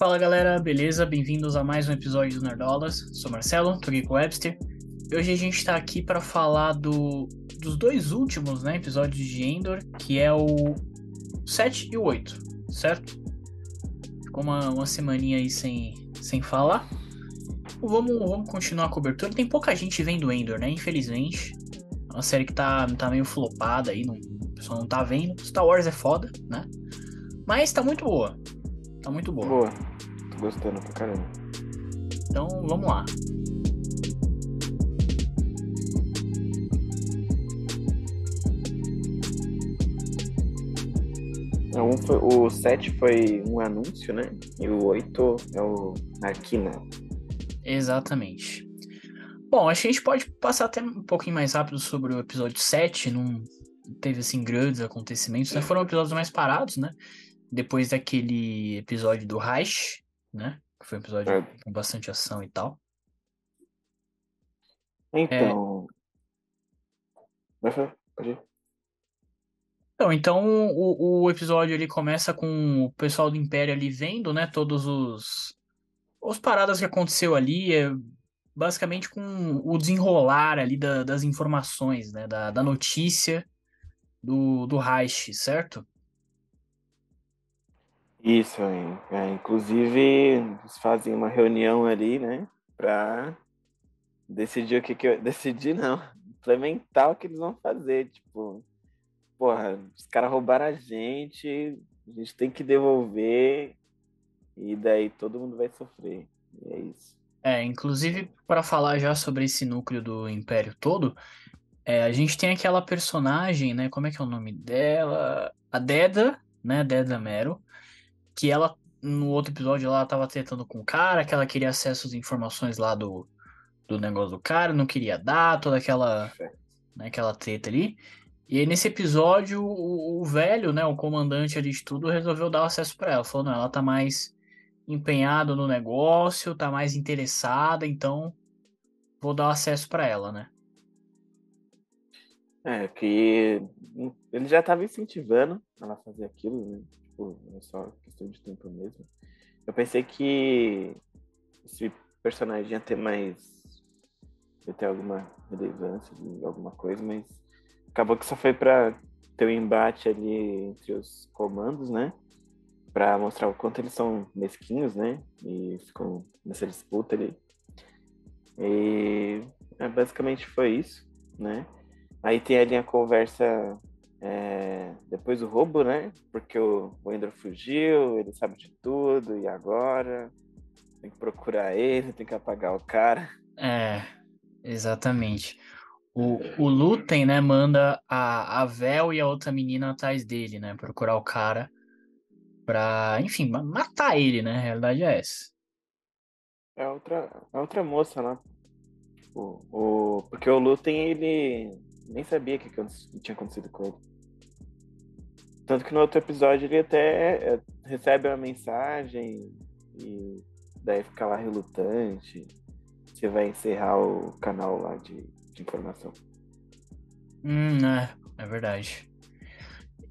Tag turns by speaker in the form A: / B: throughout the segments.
A: Fala galera, beleza? Bem-vindos a mais um episódio do Nerdolas. Sou Marcelo, tô aqui com o Webster. Hoje a gente tá aqui para falar do, dos dois últimos né, episódios de Endor, que é o 7 e o 8, certo? Ficou uma, uma semaninha aí sem, sem falar. Vamos, vamos continuar a cobertura. Tem pouca gente vendo Endor, né? Infelizmente. É uma série que tá, tá meio flopada aí, não, o pessoal não tá vendo. Star Wars é foda, né? Mas tá muito boa. Tá muito boa.
B: Boa. Gostando pra caramba.
A: Então vamos lá.
B: É, um foi- o 7 foi um anúncio, né? E o 8 é o Arquina.
A: Exatamente. Bom, acho que a gente pode passar até um pouquinho mais rápido sobre o episódio 7. Não teve, assim, grandes acontecimentos, né? Foram episódios mais parados, né? Depois daquele episódio do Reich, né? Que foi um episódio
B: É.
A: com bastante ação e tal.
B: Então. Falar? Pode ir.
A: Então, então o, o episódio ele começa com o pessoal do Império ali vendo, né, todos os os paradas que aconteceu ali, é, basicamente com o desenrolar ali da- das informações, né, da, da notícia do, do Reich, certo?
B: Isso, é, inclusive eles fazem uma reunião ali, né? Pra decidir o que que eu. Decidir não, implementar o que eles vão fazer. Tipo, porra, os caras roubaram a gente, a gente tem que devolver, e daí todo mundo vai sofrer. E é isso.
A: É, inclusive para falar já sobre esse núcleo do Império todo, é, a gente tem aquela personagem, né, como é que é o nome dela? A Deda, né, Deda Mero, que ela, no outro episódio, ela tava tretando com o cara, que ela queria acesso às informações lá do, do negócio do cara, não queria dar, toda aquela, né, aquela treta ali. E aí, nesse episódio, o, o velho, né, o comandante ali de tudo, resolveu dar acesso pra ela. Falou, não, ela tá mais empenhada no negócio, tá mais interessada, então vou dar acesso pra ela, né?
B: É, que ele já estava incentivando ela a fazer aquilo, né? Tipo, é só questão de tempo mesmo. Eu pensei que esse personagem ia ter mais. ia ter alguma relevância, alguma coisa, mas acabou que só foi pra ter um embate ali entre os comandos, né? Pra mostrar o quanto eles são mesquinhos, né? E ficam nessa disputa ali. E é, basicamente foi isso, né? Aí tem ali a conversa é, depois do roubo, né? Porque o, o Endor fugiu, ele sabe de tudo, e agora? Tem que procurar ele, tem que apagar o cara.
A: É, exatamente. O, o Lutem, né, manda a, a Vel e a outra menina atrás dele, né? Procurar o cara pra, enfim, ma- matar ele, né? A realidade é essa.
B: É a outra, a outra moça lá. O, o, porque o Lutem, ele nem sabia o que, que tinha acontecido com ele. Tanto que no outro episódio ele até é, recebe uma mensagem e daí fica lá relutante. Você vai encerrar o canal lá de, de informação.
A: Hum, é, é verdade.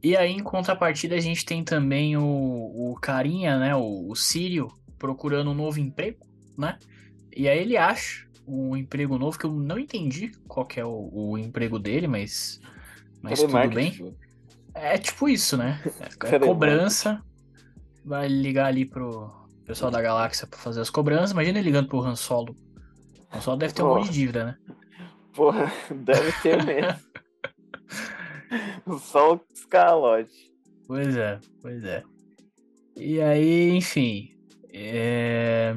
A: E aí, em contrapartida, a gente tem também o, o carinha, né? O, o Sírio procurando um novo emprego, né? E aí ele acha um emprego novo que eu não entendi qual que é o, o emprego dele, mas, mas tudo bem. É tipo isso, né? É, cobrança. Vai ligar ali pro pessoal da galáxia pra fazer as cobranças. Imagina ele ligando pro Han Solo. O Han Solo deve ter um
B: Pô.
A: monte de dívida, né?
B: Porra, deve ter mesmo. Só o escalote.
A: Pois é, pois é. E aí, enfim. é,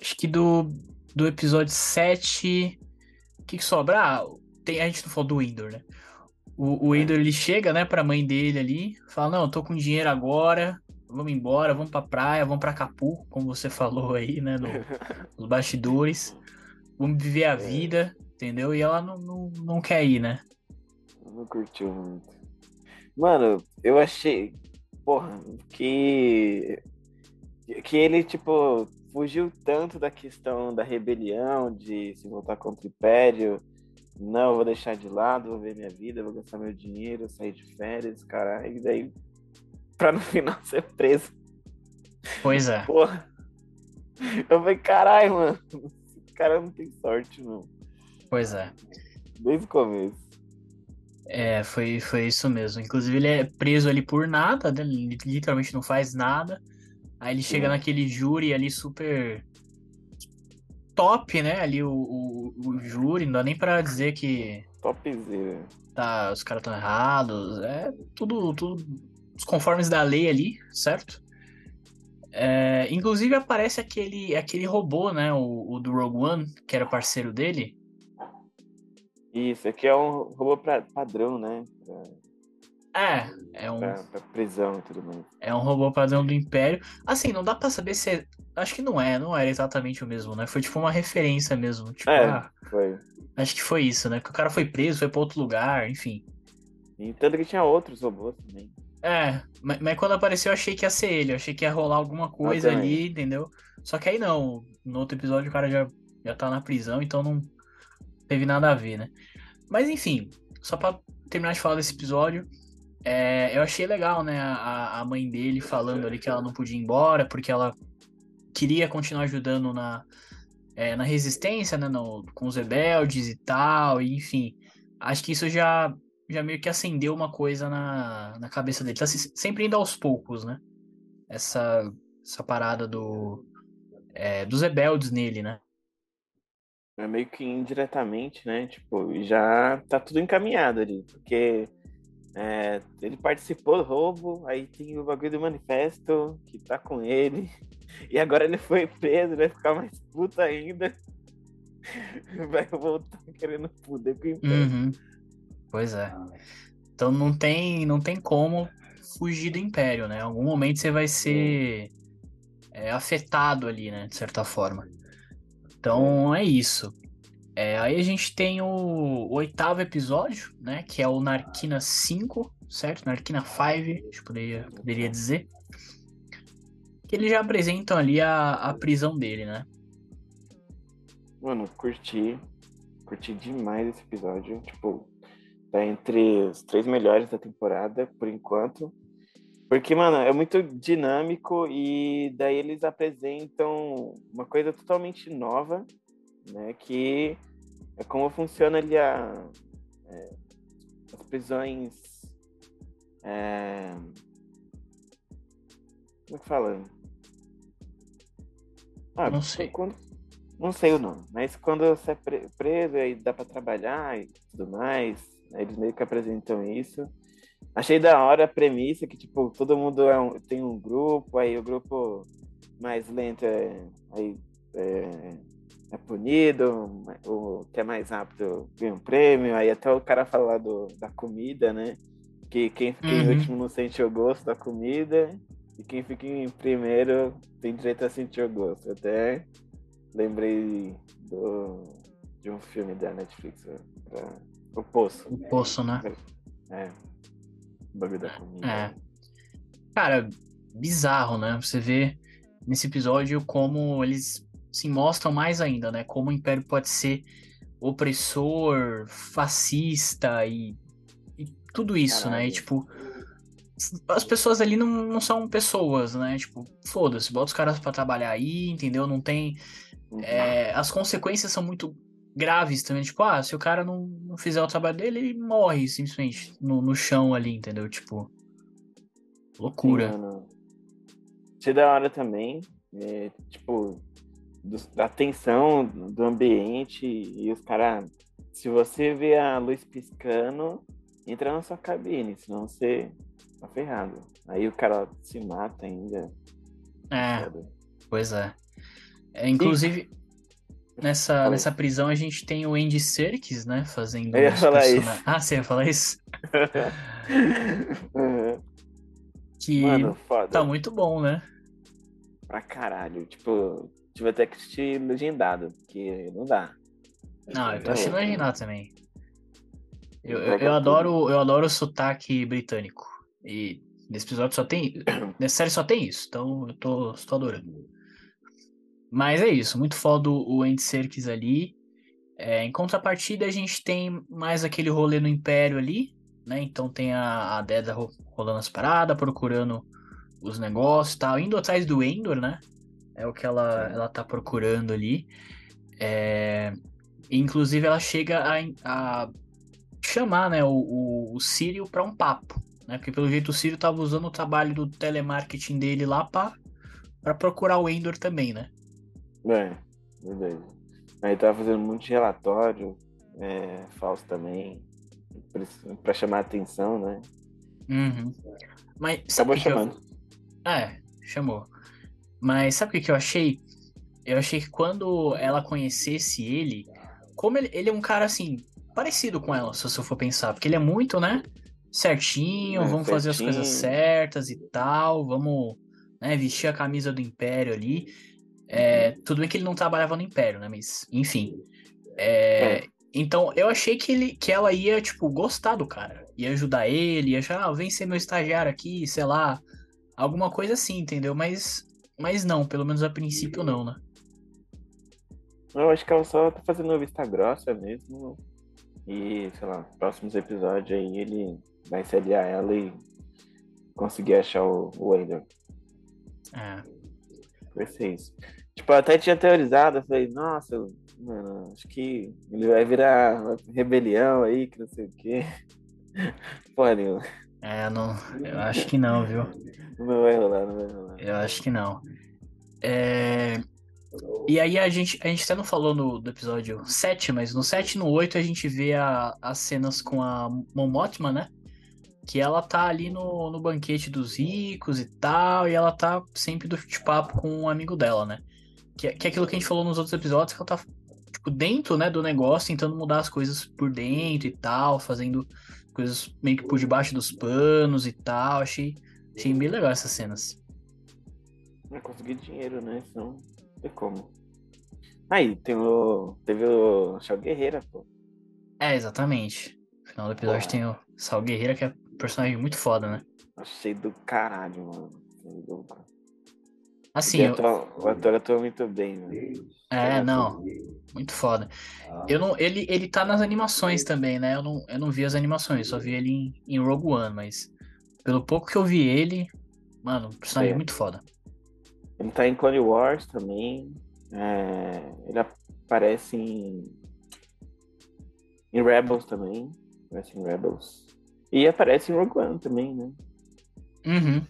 A: Acho que do, do episódio 7. O que, que sobra? Ah, tem... a gente não falou do Endor, né? O, o Endor ele chega, né, pra mãe dele ali, fala: Não, tô com dinheiro agora, vamos embora, vamos pra praia, vamos pra Capu, como você falou aí, né, no, nos bastidores. Vamos viver a vida, entendeu? E ela não, não, não quer ir, né?
B: Não curtiu muito. Mano, eu achei. Porra, que. Que ele, tipo, fugiu tanto da questão da rebelião, de se voltar contra o Império. Não, eu vou deixar de lado, vou ver minha vida, vou gastar meu dinheiro, sair de férias, caralho. E daí, pra no final ser preso.
A: Pois é.
B: Porra, Eu falei, caralho, mano. Esse cara não tem sorte, não.
A: Pois é.
B: Desde o começo.
A: É, foi, foi isso mesmo. Inclusive, ele é preso ali por nada, né? Ele literalmente não faz nada. Aí ele chega
B: Sim.
A: naquele júri ali super top, né? Ali o, o, o júri, não dá nem pra dizer que
B: Topzera.
A: tá, os caras estão errados. É tudo, tudo os conformes da lei ali, certo? É, inclusive aparece aquele, aquele robô, né? O, o do Rogue One, que era parceiro dele.
B: Isso, aqui é um robô pra, padrão, né? Pra,
A: É, é um,
B: pra, pra prisão e tudo mais.
A: é um robô padrão do Império. Assim, não dá pra saber se é. Acho que não é, não era exatamente o mesmo, né? Foi tipo uma referência mesmo. Tipo,
B: É.
A: ah,
B: Foi.
A: acho que foi isso, né? Que o cara foi preso, foi pra outro lugar, enfim.
B: E tanto que tinha outros robôs também.
A: É, mas, mas quando apareceu eu achei que ia ser ele, eu achei que ia rolar alguma coisa
B: também.
A: ali, entendeu? Só que aí não, no outro episódio o cara já, já tá na prisão, então não teve nada a ver, né? Mas enfim, só pra terminar de falar desse episódio, é, eu achei legal, né, a, a mãe dele falando ali que ela não podia ir embora, porque ela queria continuar ajudando na, é, na resistência, né, no- com os rebeldes e tal, e enfim. Acho que isso já, já meio que acendeu uma coisa na, na cabeça dele. Tá se- sempre indo aos poucos, né? Essa, essa parada do, é, dos rebeldes nele, né?
B: É meio que indiretamente, né? Tipo, já tá tudo encaminhado ali. Porque é, ele participou do roubo, aí tem o bagulho do manifesto que tá com ele. E agora ele foi preso, vai ficar mais puto ainda. Vai voltar querendo fuder com o Império.
A: Uhum. Pois é. Então não tem, não tem como fugir do Império, né? Em algum momento você vai ser é, afetado ali, né? De certa forma. Então é isso. É, aí a gente tem o, oitavo episódio, né? Que é o Narquina 5, certo? Narquina 5, a gente poderia, poderia dizer. Que eles já apresentam ali a, a prisão dele, né?
B: Mano, curti. Curti demais esse episódio. Tipo, tá entre os três melhores da temporada, por enquanto. Porque, mano, é muito dinâmico e daí eles apresentam uma coisa totalmente nova, né? Que é como funciona ali a, é, as prisões. é, como é que fala? Ah,
A: Não sei.
B: Quando, não sei o nome, mas quando você é pre- preso e dá pra trabalhar e tudo mais, né, eles meio que apresentam isso. Achei da hora a premissa que, tipo, todo mundo é um- tem um grupo, aí o grupo mais lento é, aí, é, é punido, o que é mais rápido ganha um prêmio, aí até o cara fala lá do, da comida, né? Que quem fica em
A: Uhum.
B: último não sente o gosto da comida, e quem fica em primeiro tem direito a sentir o gosto. Até lembrei do, de um filme da Netflix, pra- O Poço.
A: O Poço, né?
B: É. O bagulho da comida.
A: É. Cara, bizarro, né? Você vê nesse episódio como eles se mostram mais ainda, né? Como o Império pode ser opressor, fascista e, e tudo isso, né? E
B: Caralho.
A: tipo, as pessoas ali não, não são pessoas, né? Tipo, foda-se, bota os caras pra trabalhar aí, entendeu? Não tem.
B: Uhum.
A: é, as consequências são muito graves também. Tipo, ah, se o cara não, não fizer o trabalho dele, ele morre simplesmente no, no chão ali, entendeu? Tipo. Loucura.
B: Sim, mano. Achei da hora também, é, tipo, do- da tensão do ambiente e os caras. Se você vê a luz piscando, entra na sua cabine, senão você tá ferrado. Aí o cara se mata ainda.
A: É,
B: foda.
A: pois é. É, inclusive, nessa, nessa prisão a gente tem o Andy Serkis, né? Fazendo.
B: Eu ia falar isso.
A: Ah, você ia falar isso?
B: Uhum.
A: Que
B: Mano, foda.
A: tá muito bom, né?
B: Pra caralho. Tipo, tive até que assistir legendado, porque não dá.
A: Não, eu tô achando
B: louco,
A: imaginar também. Eu, eu, eu adoro, eu adoro o sotaque britânico. E nesse episódio só tem. Nessa série só tem isso, então eu tô, tô adorando. Mas é isso, muito foda o Andy Serkis ali. É, em contrapartida, a gente tem mais aquele rolê no Império ali, né? Então tem a, a Deda ro- rolando as paradas, procurando os negócios e tal, indo atrás do Endor, né? É o que ela, ela tá procurando ali. É... Inclusive, ela chega a, a chamar né, o, o, o Sírio para um papo. Né? Porque, pelo jeito, o Sírio tava usando o trabalho do telemarketing dele lá para procurar o Endor também, né?
B: É, verdade. Aí tava fazendo um monte de relatório é, falso também, para chamar a atenção, né?
A: Uhum. Mas
B: Acabou chamando.
A: Eu... É, chamou. Mas sabe o que, que eu achei? Eu achei que quando ela conhecesse ele, como ele, ele é um cara assim, parecido com ela, se você for pensar, porque ele é muito, né? Certinho,
B: É,
A: vamos fazer as coisas
B: certinho.
A: certas e tal, vamos né, vestir a camisa do Império ali. É, tudo bem que ele não trabalhava no Império, né? Mas, enfim. É,
B: É.
A: Então, eu achei que, ele, que ela ia, tipo, gostar do cara. Ia ajudar ele, ia achar, ah, vem ser meu estagiário aqui, sei lá. Alguma coisa assim, entendeu? Mas, mas não, pelo menos a princípio não, né?
B: Eu acho que ela só tá fazendo vista grossa mesmo. E, sei lá, próximos episódios aí ele vai se aliar a ela e conseguir achar o, o Ender.
A: É.
B: Vai ser isso. Tipo, eu até tinha teorizado, eu falei, nossa, mano, acho que ele vai virar rebelião aí, que não sei o quê. Porra nenhuma.
A: É, não, eu acho que não, viu?
B: Não vai rolar, não vai rolar.
A: Eu acho que não. É, E aí a gente, a gente até não falou no do episódio 7, mas no 7 e no 8 a gente vê a- as cenas com a Mon Mothma, né? Que ela tá ali no, no banquete dos ricos e tal, e ela tá sempre do papo com um amigo dela, né? Que, que é aquilo que a gente falou nos outros episódios, que ela tá, tipo, dentro, né, do negócio, tentando mudar as coisas por dentro e tal, fazendo coisas meio que por debaixo dos panos e tal. Achei, achei bem legal essas cenas.
B: Vai conseguir dinheiro, né? Senão não tem como. Aí, tem o. Teve o Shao Guerreira, pô.
A: É, exatamente. No final do episódio
B: Porra.
A: tem o Sal Guerreira, que é um personagem muito foda, né?
B: Achei do caralho, mano.
A: Assim, eu-
B: atua- o ator atua muito bem, né?
A: é, não, muito foda. Eu não, ele, ele tá nas animações também, né? Eu não, eu não vi as animações, só vi ele em, em Rogue One, mas pelo pouco que eu vi ele, mano, um personagem
B: É.
A: muito foda.
B: Ele tá em Clone Wars também. É, ele aparece em. Em Rebels também. Aparece em Rebels. E aparece em Rogue One também, né?
A: Uhum.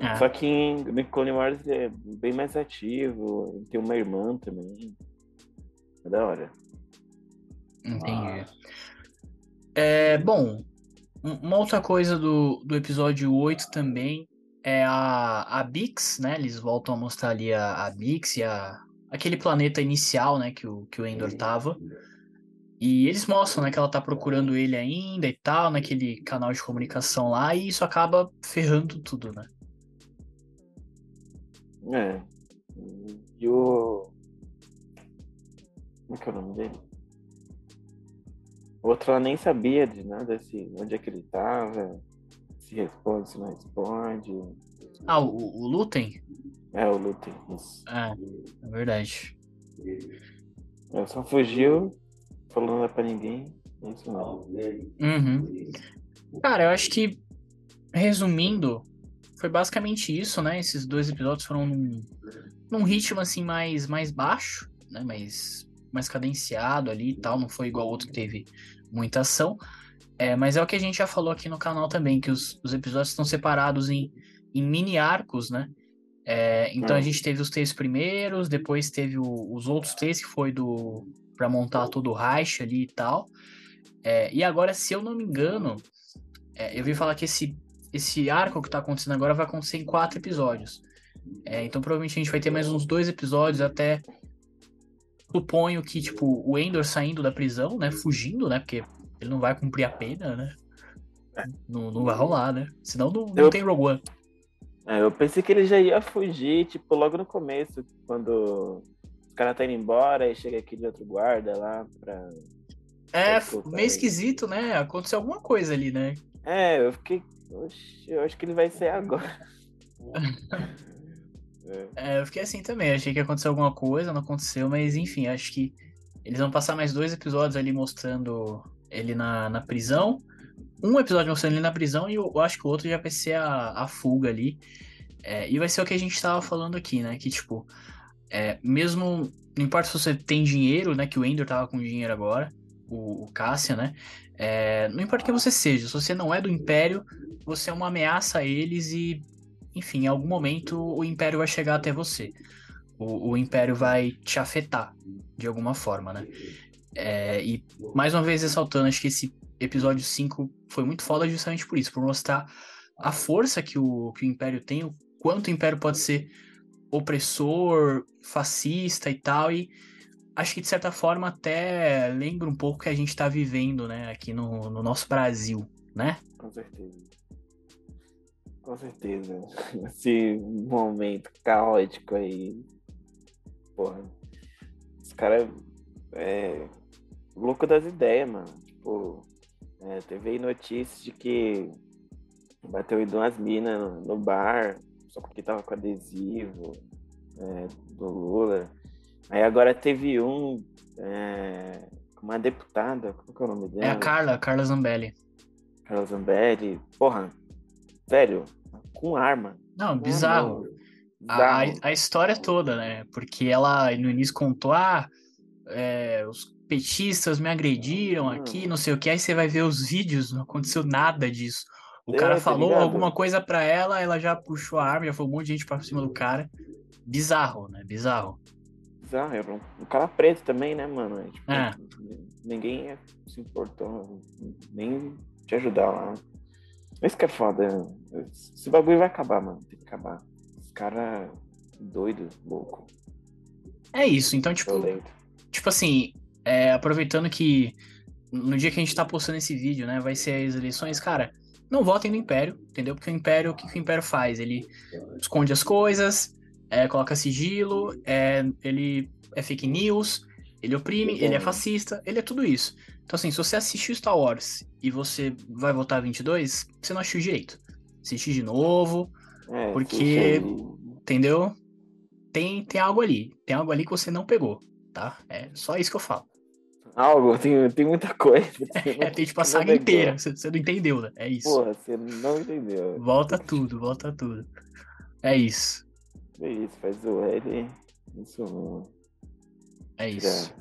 A: É,
B: Só que em, Clone Wars é bem mais ativo. Ele tem uma irmã também. É da hora.
A: entendi. É, bom, um- uma outra coisa do, do episódio 8 também é a, a Bix, né? Eles voltam a mostrar ali a, a Bix e a, aquele planeta inicial, né? Que o, que o Endor tava. E eles mostram, né, que ela tá procurando ele ainda e tal, naquele canal de comunicação lá, e isso acaba ferrando tudo, né?
B: É. E o. Como é que é o nome dele? O outro ela nem sabia de nada, se, onde é que ele tava, se responde, se não responde.
A: Ah, o, o Lutem?
B: É, o Luther, isso.
A: É, é verdade.
B: Ela só fugiu, falou nada pra ninguém. É isso não.
A: Uhum. Cara, eu acho que, resumindo, foi basicamente isso, né? Esses dois episódios foram num, num ritmo, assim, mais, mais baixo, né? Mais, mais cadenciado ali e tal. Não foi igual ao outro que teve muita ação. É, mas é o que a gente já falou aqui no canal também, que os, os episódios estão separados em, em mini arcos, né? É, então a
B: Hum.
A: gente teve os três primeiros, depois teve o- os outros três que foi do para montar todo o Reich ali e tal. É, e agora, se eu não me engano, é, eu vi falar que esse, esse arco que tá acontecendo agora vai acontecer em quatro episódios. É, então provavelmente a gente vai ter mais uns dois episódios até. Suponho que, tipo, o Endor saindo da prisão, né? Fugindo, né? Porque ele não vai cumprir a pena, né? Não, não vai rolar, né? Senão não, não
B: Eu-
A: tem Rogue One.
B: É, eu pensei que ele já ia fugir, tipo, logo no começo, quando os caras tá indo embora e chega aquele outro guarda lá pra.
A: É,
B: soltar
A: meio esquisito, né? Aconteceu alguma coisa ali, né?
B: É, eu fiquei. Oxi, eu acho que ele vai ser agora. É.
A: É, eu fiquei assim também. Achei que ia acontecer alguma coisa, não aconteceu, mas enfim, acho que eles vão passar mais dois episódios ali mostrando ele na, na prisão. Um episódio mostrando ele na prisão e eu, eu acho que o outro já vai ser a, a fuga ali. É, e vai ser o que a gente tava falando aqui, né? Que, tipo, É, mesmo, não importa se você tem dinheiro, né? Que o Ender tava com dinheiro agora, o, o né? É, não importa quem você seja, se você não é do Império, você é uma ameaça a eles e, enfim, em algum momento o Império vai chegar até você. O, o Império vai te afetar de alguma forma, né? É, e mais uma vez ressaltando, acho que esse episódio 5 foi muito foda justamente por isso, por mostrar a força que o, que o Império tem, o quanto o Império pode ser opressor, fascista e tal, e acho que de certa forma até lembra um pouco que a gente está vivendo, né, aqui no, no nosso Brasil, né?
B: Com certeza. Com certeza. Esse momento caótico aí. Porra. Esse cara é louco das ideias, mano. Tipo, é, teve aí notícias de que bateu em duas minas no, no bar, só porque tava com adesivo é, do Lula. Aí agora teve um é, uma deputada, que é o nome dela?
A: É a Carla, Carla Zambelli.
B: Carla Zambelli. Porra, velho, com arma.
A: Não, bizarro. A, a, história toda, né? Porque ela no início contou, ah, é, os petistas me agrediram aqui, não sei o que, aí você vai ver os vídeos, não aconteceu nada disso. O é, cara tá falou ligado? alguma coisa para ela, ela já puxou a arma, já foi um monte de gente pra cima do cara. Bizarro, né? Bizarro.
B: Bizarro, era um, cara preto também, né, mano? É, tipo, é. Ninguém se importou, nem te ajudar lá. Isso que é foda. Esse bagulho vai acabar, mano. Tem que acabar. Esse cara doido, louco.
A: É isso, então, tipo. Tipo assim, é, aproveitando que no dia que a gente tá postando esse vídeo, né, vai ser as eleições, cara, não votem no Império, entendeu? Porque o Império, o que, que o Império faz? Ele esconde as coisas, é, coloca sigilo, é, ele é fake news, ele oprime, ele é fascista, ele é tudo isso. Então, assim, se você assistiu Star Wars e você vai votar 22, você não assistiu direito. Assiste de novo, é, porque, entendeu? Tem, tem algo ali. Tem algo ali que você não pegou, tá? É só isso que eu falo.
B: Algo, tem, tem muita coisa.
A: é, tem tipo a saga inteira, você, você não entendeu, né? É isso.
B: Porra, você não entendeu.
A: Volta tudo, volta tudo. É isso.
B: É isso, faz o L. Isso mesmo.
A: É isso.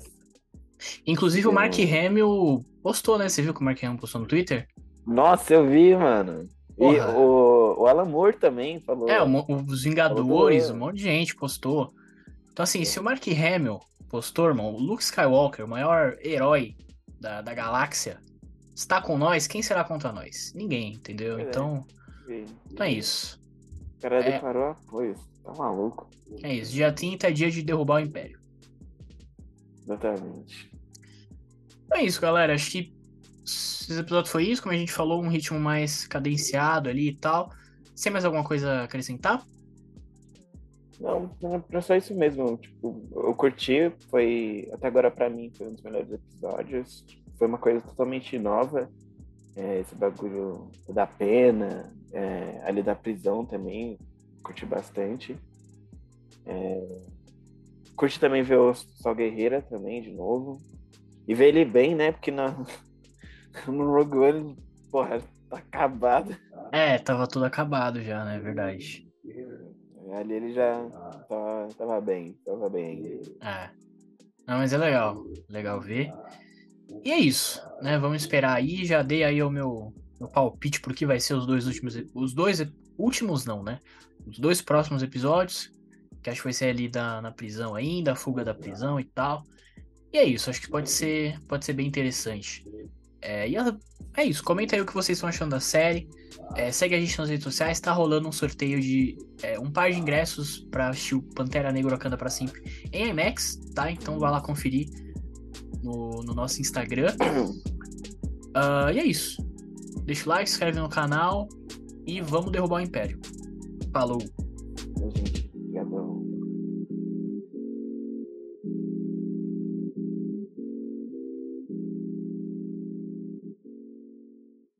A: Inclusive o Mark Hamill postou, né? Você viu que o Mark Hamill postou no Twitter?
B: Nossa, eu vi, mano. Porra. E o, o Alan Moore também falou.
A: É, os Vingadores, um monte de gente postou. Então, assim, é. se o Mark Hamill postou, irmão, o Luke Skywalker, o maior herói da, da galáxia, está com nós, quem será contra nós? Ninguém, entendeu? É. Então, então é isso.
B: O cara é... declarou apoio, tá maluco.
A: É isso, dia 30 é dia de derrubar o Império.
B: Exatamente.
A: É isso, galera. Acho que esse episódio foi isso. Como a gente falou, um ritmo mais cadenciado ali e tal. Você mais alguma coisa a acrescentar?
B: Não, é só isso mesmo. Tipo, eu curti, foi. Até agora, para mim, foi um dos melhores episódios. Foi uma coisa totalmente nova. É, esse bagulho da pena, é, ali da prisão também, curti bastante. É, curti também ver o Sol Guerreira também, de novo. E ver ele bem, né? Porque na, no Rogue One, porra, tá acabado.
A: É, tava tudo acabado já, né? Verdade.
B: Ali ele já tava, tava bem, tava bem.
A: É. Não, mas é legal. Legal ver. E é isso, né? Vamos esperar aí. Já dei aí o meu, meu palpite pro que vai ser os dois últimos. Os dois últimos, não, né? Os dois próximos episódios. Que acho que vai ser ali da, na prisão ainda, a fuga da prisão e tal. E é isso, acho que pode ser, pode ser bem interessante. É, e é isso, comenta aí o que vocês estão achando da série. É, segue a gente nas redes sociais, tá rolando um sorteio de é, um par de ingressos para assistir o Pantera Negra Wakanda para sempre em IMAX, tá? Então vai lá conferir no, no nosso Instagram. Uh, e é isso. Deixa o like, se inscreve no canal e vamos derrubar o Império. Falou!